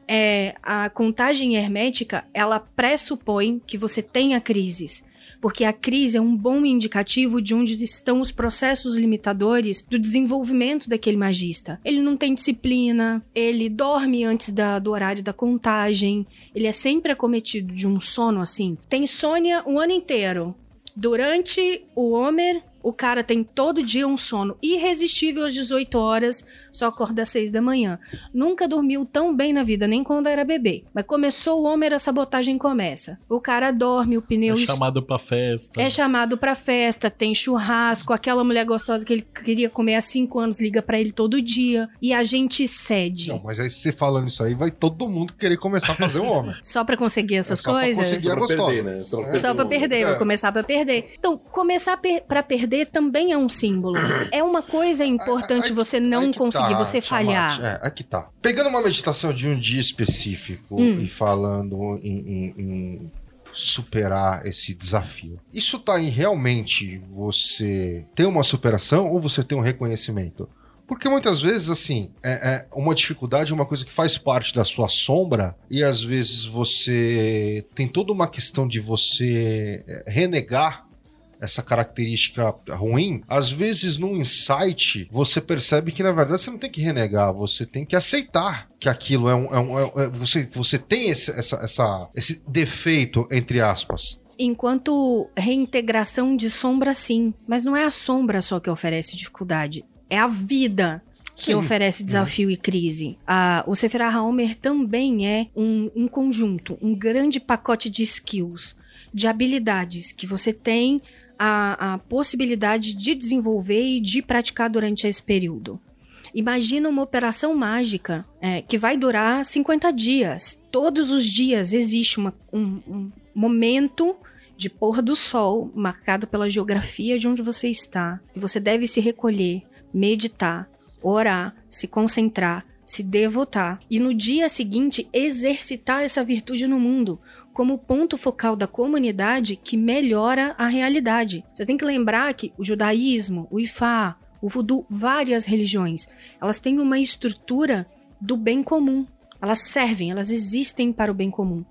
É, a contagem hermética, ela pressupõe que você tenha crises, porque a crise é um bom indicativo de onde estão os processos limitadores do desenvolvimento daquele magista. Ele não tem disciplina, ele dorme antes da- do horário da contagem, ele é sempre acometido de um sono assim. Tem insônia o ano inteiro. Durante o Homer, o cara tem todo dia um sono irresistível às 18 horas, só acorda às 6 da manhã. Nunca dormiu tão bem na vida, nem quando era bebê. Mas começou o Homer, a sabotagem começa. O cara dorme, o pneu É chamado pra festa. é chamado pra festa, tem churrasco, aquela mulher gostosa que ele queria comer há cinco anos liga pra ele todo dia. E a gente cede. Não, mas aí você falando isso aí, vai todo mundo querer começar a fazer o homem. Só pra conseguir essas É só pra coisas? conseguir a pra gostosa. perder, né? Só pra É. perder. Só pra perder, vou É. começar pra perder. Então, começar per pra perder também é um símbolo. É uma coisa importante Aí- você não Aí que conseguir, tá, você falhar. É, aqui tá. Pegando uma meditação de um dia específico Hum. e falando em, em- em superar esse desafio. Isso tá em realmente você ter uma superação ou você ter um reconhecimento? Porque muitas vezes, assim, é, é uma dificuldade é uma coisa que faz parte da sua sombra e às vezes você tem toda uma questão de você é, renegar essa característica ruim, às vezes num insight você percebe que na verdade você não tem que renegar, você tem que aceitar que aquilo é um. É um é, é você, você tem esse, essa, essa, esse defeito, entre aspas. Enquanto reintegração de sombra, sim. Mas não é a sombra só que oferece dificuldade. É a vida que Sim. oferece desafio e crise. Ah, o Sephirah Haomer também é um, um conjunto, um grande pacote de skills, de habilidades que você tem a, a possibilidade de desenvolver e de praticar durante esse período. Imagina uma operação mágica é, que vai durar 50 dias. Todos os dias existe uma, um, um momento de pôr do sol marcado pela geografia de onde você está. E você deve se recolher, meditar, orar, se concentrar, se devotar e no dia seguinte exercitar essa virtude no mundo como ponto focal da comunidade que melhora a realidade. Você tem que lembrar que o judaísmo, o Ifá, o voodoo, várias religiões, elas têm uma estrutura do bem comum. Elas servem, elas existem para o bem comum.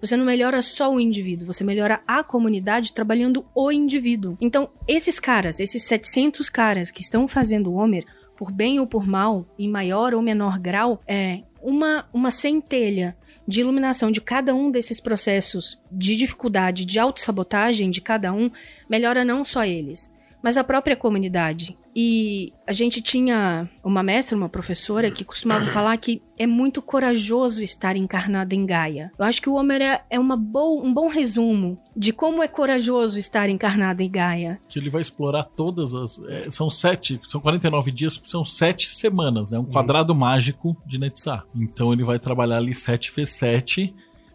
Você não melhora só o indivíduo, você melhora a comunidade trabalhando o indivíduo. Então, esses caras, esses 700 caras que estão fazendo o Homer, por bem ou por mal, em maior ou menor grau, é uma, uma centelha de iluminação de cada um desses processos de dificuldade, de autossabotagem de cada um, melhora não só eles, mas a própria comunidade. E a gente tinha uma mestra, uma professora, que costumava falar que é muito corajoso estar encarnado em Gaia. Eu acho que o Homer é, é uma bo um bom resumo de como é corajoso estar encarnado em Gaia. Que ele vai explorar todas as. É, são sete, são 49 dias, são sete semanas, né? Um quadrado uhum. mágico de Netzar. Então ele vai trabalhar ali 7 vezes 7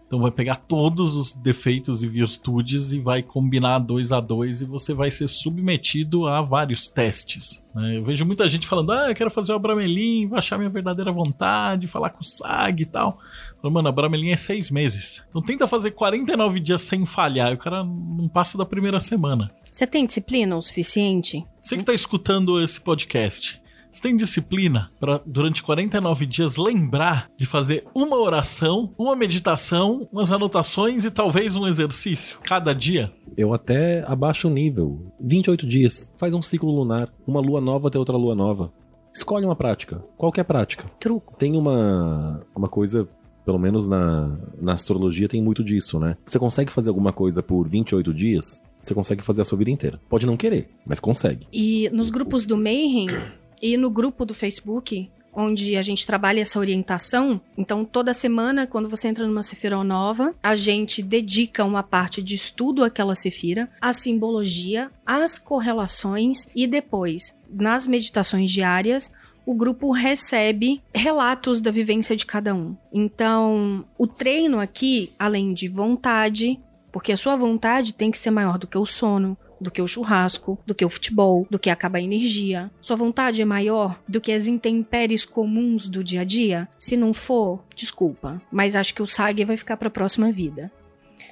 então vai pegar todos os defeitos e virtudes e vai combinar dois a dois e você vai ser submetido a vários testes. Né? Eu vejo muita gente falando, ah, eu quero fazer o Abramelin, vou achar minha verdadeira vontade, falar com o SAG e tal. Falo, Mano, Abramelin é seis meses. Então tenta fazer 49 dias sem falhar, e o cara não passa da primeira semana. Você tem disciplina o suficiente? Você que está escutando esse podcast, você tem disciplina para durante 49 dias lembrar de fazer uma oração, uma meditação, umas anotações e talvez um exercício cada dia? Eu até abaixo o nível. 28 dias. Faz um ciclo lunar, uma lua nova até outra lua nova. Escolhe uma prática, qualquer prática. Truco. Tem uma uma coisa pelo menos na, na astrologia tem muito disso, né? Você consegue fazer alguma coisa por 28 dias, você consegue fazer a sua vida inteira. Pode não querer, mas consegue. E nos grupos do Mayhem, e no grupo do Facebook, onde a gente trabalha essa orientação. Então, toda semana, quando você entra numa Sefira nova, a gente dedica uma parte de estudo àquela Sefira, a simbologia, as correlações e depois, nas meditações diárias, o grupo recebe relatos da vivência de cada um. Então, o treino aqui, além de vontade, porque a sua vontade tem que ser maior do que o sono, do que o churrasco, do que o futebol, do que acabar a energia? Sua vontade é maior do que as intempéries comuns do dia a dia? Se não for, desculpa, mas acho que o SAG vai ficar para a próxima vida.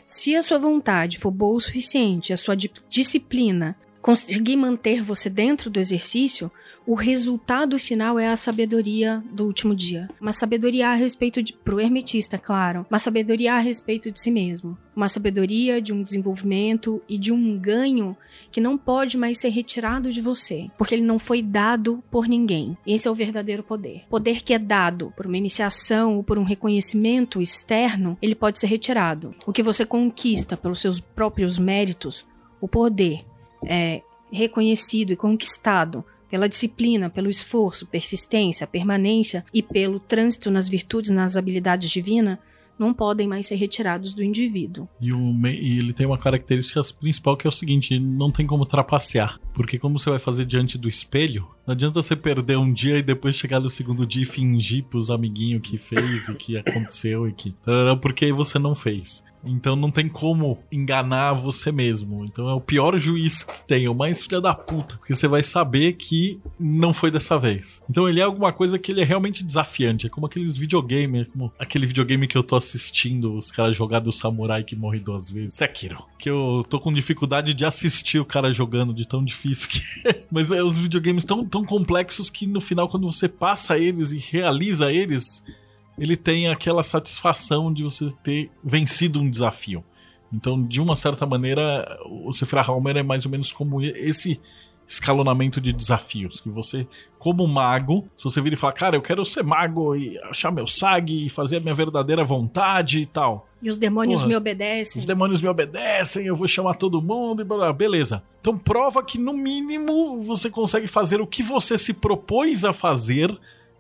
Se a sua vontade for boa o suficiente, a sua disciplina conseguir manter você dentro do exercício, o resultado final é a sabedoria do último dia. Uma sabedoria a respeito de, pro hermetista, claro, uma sabedoria a respeito de si mesmo. Uma sabedoria de um desenvolvimento e de um ganho que não pode mais ser retirado de você, porque ele não foi dado por ninguém. Esse é o verdadeiro poder. Poder que é dado por uma iniciação ou por um reconhecimento externo, ele pode ser retirado. O que você conquista pelos seus próprios méritos, o poder é reconhecido e conquistado pela disciplina, pelo esforço, persistência, permanência e pelo trânsito nas virtudes, nas habilidades divinas, não podem mais ser retirados do indivíduo. E, o, e ele tem uma característica principal que é o seguinte: não tem como trapacear. Porque como você vai fazer diante do espelho, não adianta você perder um dia e depois chegar no segundo dia e fingir pros amiguinhos que fez e que aconteceu e que. Porque aí você não fez. Então não tem como enganar você mesmo. Então é o pior juiz que tem, o mais filha da puta. Porque você vai saber que não foi dessa vez. Então ele é alguma coisa que ele é realmente desafiante. É como aqueles videogames, como aquele videogame que eu tô assistindo, os caras jogar do samurai que morre duas vezes. Sekiro. Que eu tô com dificuldade de assistir o cara jogando de tão difícil que é. Mas é os videogames tão, tão complexos que no final, quando você passa eles e realiza eles ele tem aquela satisfação de você ter vencido um desafio. Então, de uma certa maneira, o Sephra Halmer é mais ou menos como esse escalonamento de desafios. Que você, como mago, se você vir e falar, cara, eu quero ser mago e achar meu sag e fazer a minha verdadeira vontade e tal. E os demônios Porra, me obedecem. Os demônios me obedecem, eu vou chamar todo mundo e blá, blá, beleza. Então prova que no mínimo você consegue fazer o que você se propôs a fazer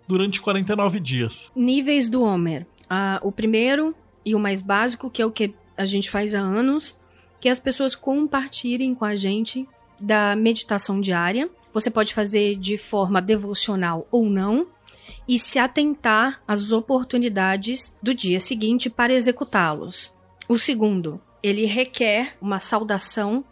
durante 49 dias. Níveis do Homer. Ah, o primeiro e o mais básico, que é o que a gente faz há anos, que as pessoas compartilhem com a gente da meditação diária. Você pode fazer de forma devocional ou não, e se atentar às oportunidades do dia seguinte para executá-los. O segundo, ele requer uma saudação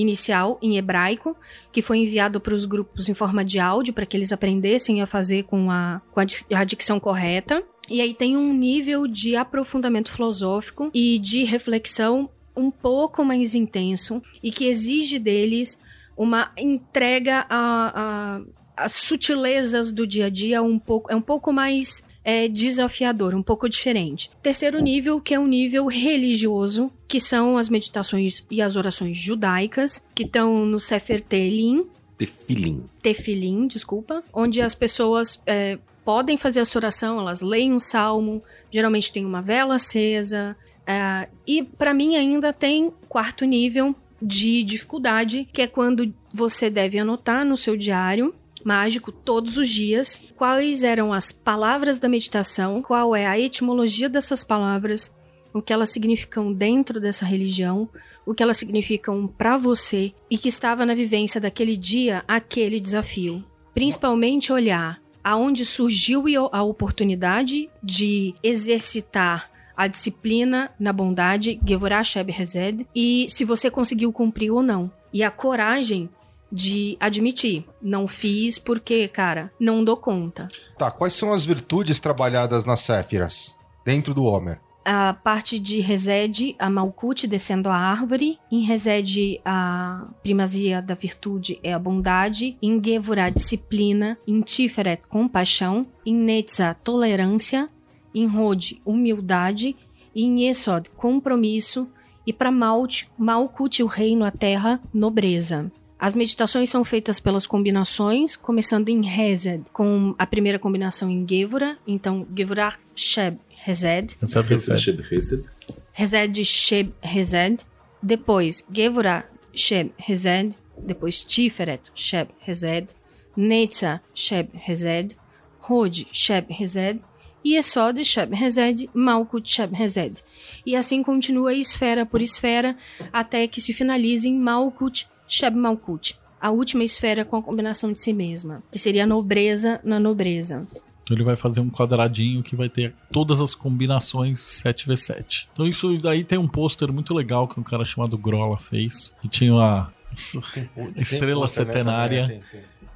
inicial em hebraico, que foi enviado para os grupos em forma de áudio para que eles aprendessem a fazer com a, com a dicção correta. E aí tem um nível de aprofundamento filosófico e de reflexão um pouco mais intenso e que exige deles uma entrega a, a, as sutilezas do dia a dia um pouco, é um pouco mais é, desafiador, um pouco diferente. Terceiro nível, que é um nível religioso, que são as meditações e as orações judaicas, que estão no Sefer Telim. Tefilim. Tefilim, desculpa. Onde as pessoas é, podem fazer essa oração, elas leem um salmo, geralmente tem uma vela acesa. É, e para mim ainda tem quarto nível, de dificuldade, que é quando você deve anotar no seu diário mágico todos os dias. Quais eram as palavras da meditação, qual é a etimologia dessas palavras, o que elas significam dentro dessa religião, o que elas significam para você? E que estava na vivência daquele dia, aquele desafio. Principalmente olhar aonde surgiu a oportunidade de exercitar a disciplina na bondade, Gevorah Sheb Rezed, e se você conseguiu cumprir ou não. E a coragem de admitir, não fiz porque, cara, não dou conta. Tá, quais são as virtudes trabalhadas nas Séfiras, dentro do Homer? A parte de Resed, a Malkut descendo a árvore. Em Resed, a primazia da virtude é a bondade. Em Gevurah, disciplina. Em Tiferet, compaixão. Em Netza, tolerância em Rod, humildade, e em Esod, compromisso, e para Malkut, o reino, a terra, nobreza. As meditações são feitas pelas combinações, começando em Hesed, com a primeira combinação em Gevura, então Gevurah Sheb Hesed. Hesed, Hesed. Hesed Sheb Hesed. Depois Gevurah Sheb Hesed. Depois Tiferet Sheb Hesed. Netza Sheb Hesed. Rod Sheb Hesed. Yesod Sheb Rezed, Malkut Sheb Rezed. E assim continua esfera por esfera, até que se finalize em Malkut Sheb Malkut, a última esfera com a combinação de si mesma, que seria a nobreza na nobreza. Ele vai fazer um quadradinho que vai ter todas as combinações 7v7. Então isso daí tem um pôster muito legal que um cara chamado Grola fez, que tinha uma estrela setenária, né?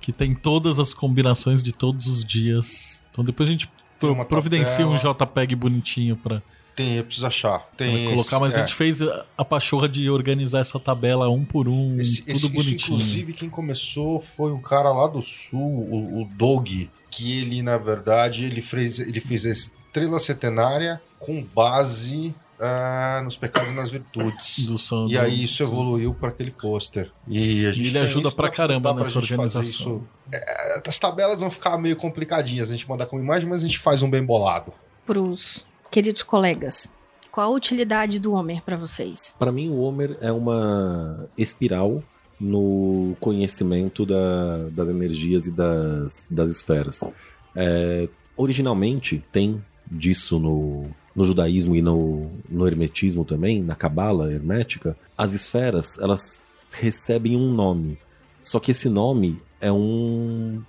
que tem todas as combinações de todos os dias. Então depois a gente pro, providencia um JPEG bonitinho pra. Tem, eu preciso achar. Tem colocar, mas é. a gente fez a pachorra de organizar essa tabela um por um, esse, tudo esse, bonitinho. Isso, inclusive, quem começou foi um cara lá do sul, o, o Doug, que ele, na verdade, ele fez, ele fez a estrela setenária com base uh, nos pecados e nas virtudes. Do som, e do... aí isso evoluiu para aquele pôster. E a gente ele ajuda pra caramba nessa organização. É, as tabelas vão ficar meio complicadinhas, a gente manda com imagem, mas a gente faz um bem bolado. Pros queridos colegas, qual a utilidade do Homer para vocês? Para mim, o Homer é uma espiral no conhecimento da, das energias e das, das esferas. É, originalmente, tem disso no, no judaísmo e no, no hermetismo também, na cabala hermética, as esferas, elas recebem um nome. Só que esse nome é um.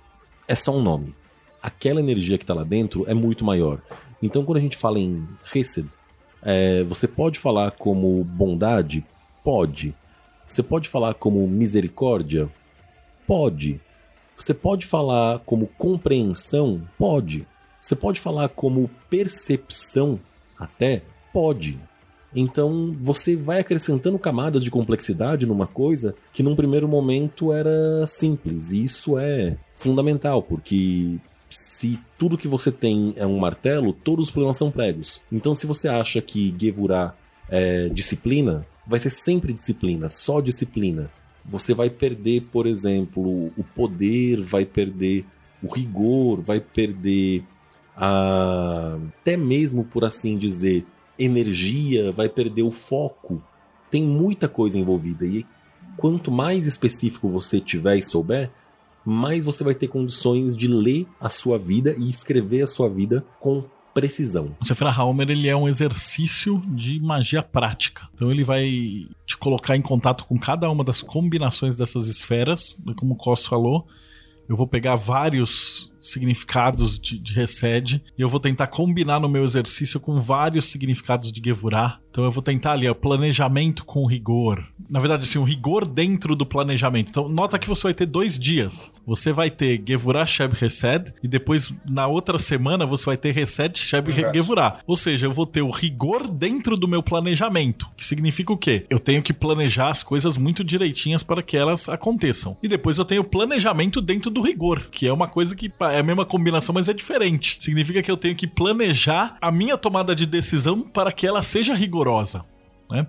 É só um nome. Aquela energia que está lá dentro é muito maior. Então, quando a gente fala em Hesed, é, você pode falar como bondade? Pode. Você pode falar como misericórdia? Pode. Você pode falar como compreensão? Pode. Você pode falar como percepção? Até? Pode. Então você vai acrescentando camadas de complexidade numa coisa que num primeiro momento era simples. E isso é fundamental, porque se tudo que você tem é um martelo, todos os problemas são pregos. Então se você acha que Gevurah é disciplina, vai ser sempre disciplina, só disciplina. Você vai perder, por exemplo, o poder, vai perder o rigor, vai perder a, até mesmo por assim dizer, energia, vai perder o foco. Tem muita coisa envolvida e quanto mais específico você tiver e souber, mais você vai ter condições de ler a sua vida e escrever a sua vida com precisão. O Sephira Halmer ele é um exercício de magia prática. Então ele vai te colocar em contato com cada uma das combinações dessas esferas, como o Cos falou. Eu vou pegar vários significados de, de Resed e eu vou tentar combinar no meu exercício com vários significados de Gevurah. Então eu vou tentar ali, o planejamento com rigor. Na verdade, assim, o rigor dentro do planejamento. Então, nota que você vai ter dois dias. Você vai ter Gevurah Sheb Resed e depois, na outra semana, você vai ter Resed Sheb Gevurah. Ou seja, eu vou ter o rigor dentro do meu planejamento. Que significa o quê? Eu tenho que planejar as coisas muito direitinhas para que elas aconteçam. E depois eu tenho o planejamento dentro do rigor, que é uma coisa que é a mesma combinação, mas é diferente. Significa que eu tenho que planejar a minha tomada de decisão para que ela seja rigorosa, né?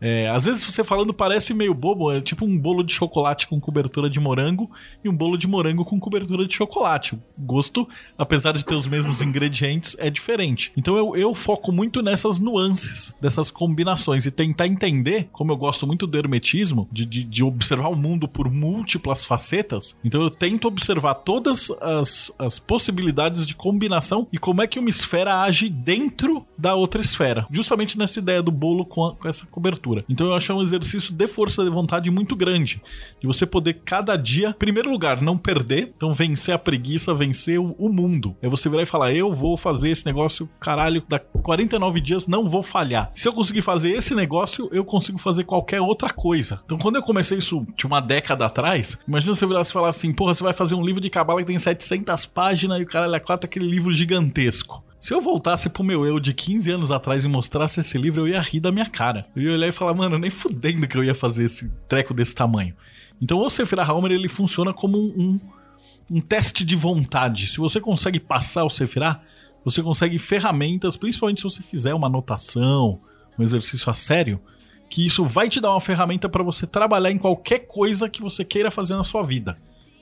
É, às vezes você falando parece meio bobo, é tipo um bolo de chocolate com cobertura de morango e um bolo de morango com cobertura de chocolate. O gosto, apesar de ter os mesmos ingredientes, é diferente. Então eu, eu foco muito nessas nuances, dessas combinações e tentar entender, como eu gosto muito do hermetismo, de, de, de observar o mundo por múltiplas facetas. Então eu tento observar todas as, as possibilidades de combinação e como é que uma esfera age dentro da outra esfera. Justamente nessa ideia do bolo com, a, com essa cobertura. Então eu acho um exercício de força de vontade muito grande. De você poder cada dia, em primeiro lugar, não perder, então vencer a preguiça, vencer o, mundo. É você virar e falar: eu vou fazer esse negócio, caralho, da 49 dias não vou falhar. Se eu conseguir fazer esse negócio, eu consigo fazer qualquer outra coisa. Então quando eu comecei isso de uma década atrás, imagina você virar e falar assim: porra, você vai fazer um livro de cabala que tem 700 páginas e o caralho é quatro aquele livro gigantesco. Se eu voltasse pro meu eu de 15 anos atrás e mostrasse esse livro, eu ia rir da minha cara. Eu ia olhar e falar, mano, nem fudendo que eu ia fazer esse treco desse tamanho. Então o Sephira Halmer, ele funciona como um, um, um teste de vontade. Se você consegue passar o Sephira, você consegue ferramentas, principalmente se você fizer uma anotação, um exercício a sério, que isso vai te dar uma ferramenta para você trabalhar em qualquer coisa que você queira fazer na sua vida.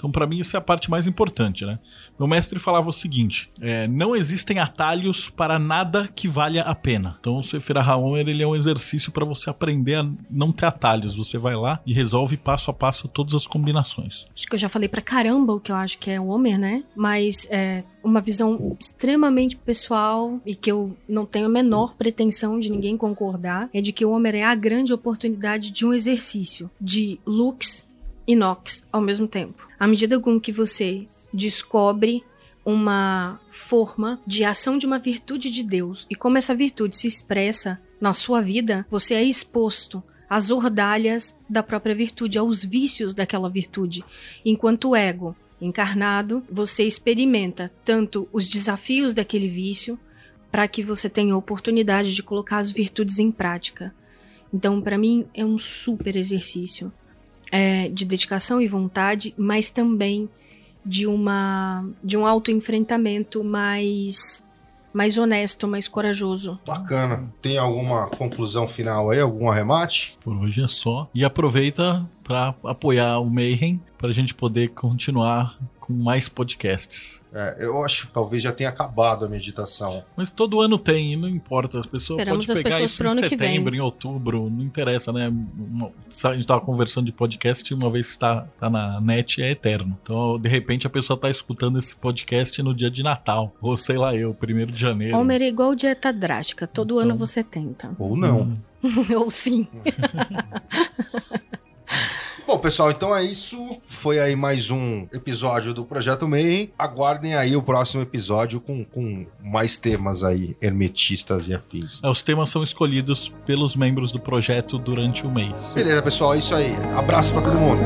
Então, para mim, isso é a parte mais importante, né? Meu mestre falava o seguinte: é, não existem atalhos para nada que valha a pena. Então, o Sephira Haomer, ele é um exercício para você aprender a não ter atalhos. Você vai lá e resolve passo a passo todas as combinações. Acho que eu já falei pra caramba o que eu acho que é o Homer, né? Mas é uma visão extremamente pessoal e que eu não tenho a menor pretensão de ninguém concordar, é de que o Homer é a grande oportunidade de um exercício de looks e Nox ao mesmo tempo. À medida com que você descobre uma forma de ação de uma virtude de Deus e como essa virtude se expressa na sua vida, você é exposto às ordalhas da própria virtude, aos vícios daquela virtude. Enquanto ego encarnado, você experimenta tanto os desafios daquele vício para que você tenha a oportunidade de colocar as virtudes em prática. Então, para mim, é um super exercício é, de dedicação e vontade, mas também de uma de um autoenfrentamento mais mais honesto, mais corajoso. Bacana. Tem alguma conclusão final aí, algum arremate? Por hoje é só. E aproveita para apoiar o Mayhem para a gente poder continuar com mais podcasts. É, eu acho que talvez já tenha acabado a meditação. Mas todo ano tem, não importa. As pessoas Esperamos podem as pegar pessoas isso pro em ano que setembro, vem. em outubro, não interessa, né? A gente tava conversando de podcast uma vez que tá, tá na net é eterno. Então, de repente, a pessoa tá escutando esse podcast no dia de Natal. Ou sei lá eu, primeiro de janeiro. Homer é igual dieta drástica, todo Então- ano você tenta. Ou não. Ou sim. Bom, pessoal, então é isso. Foi aí mais um episódio do Projeto Mayhem. Aguardem aí o próximo episódio com, com mais temas aí, hermetistas e afins. É, Os temas são escolhidos pelos membros do projeto durante o mês. Beleza, pessoal, é isso aí. Abraço pra todo mundo.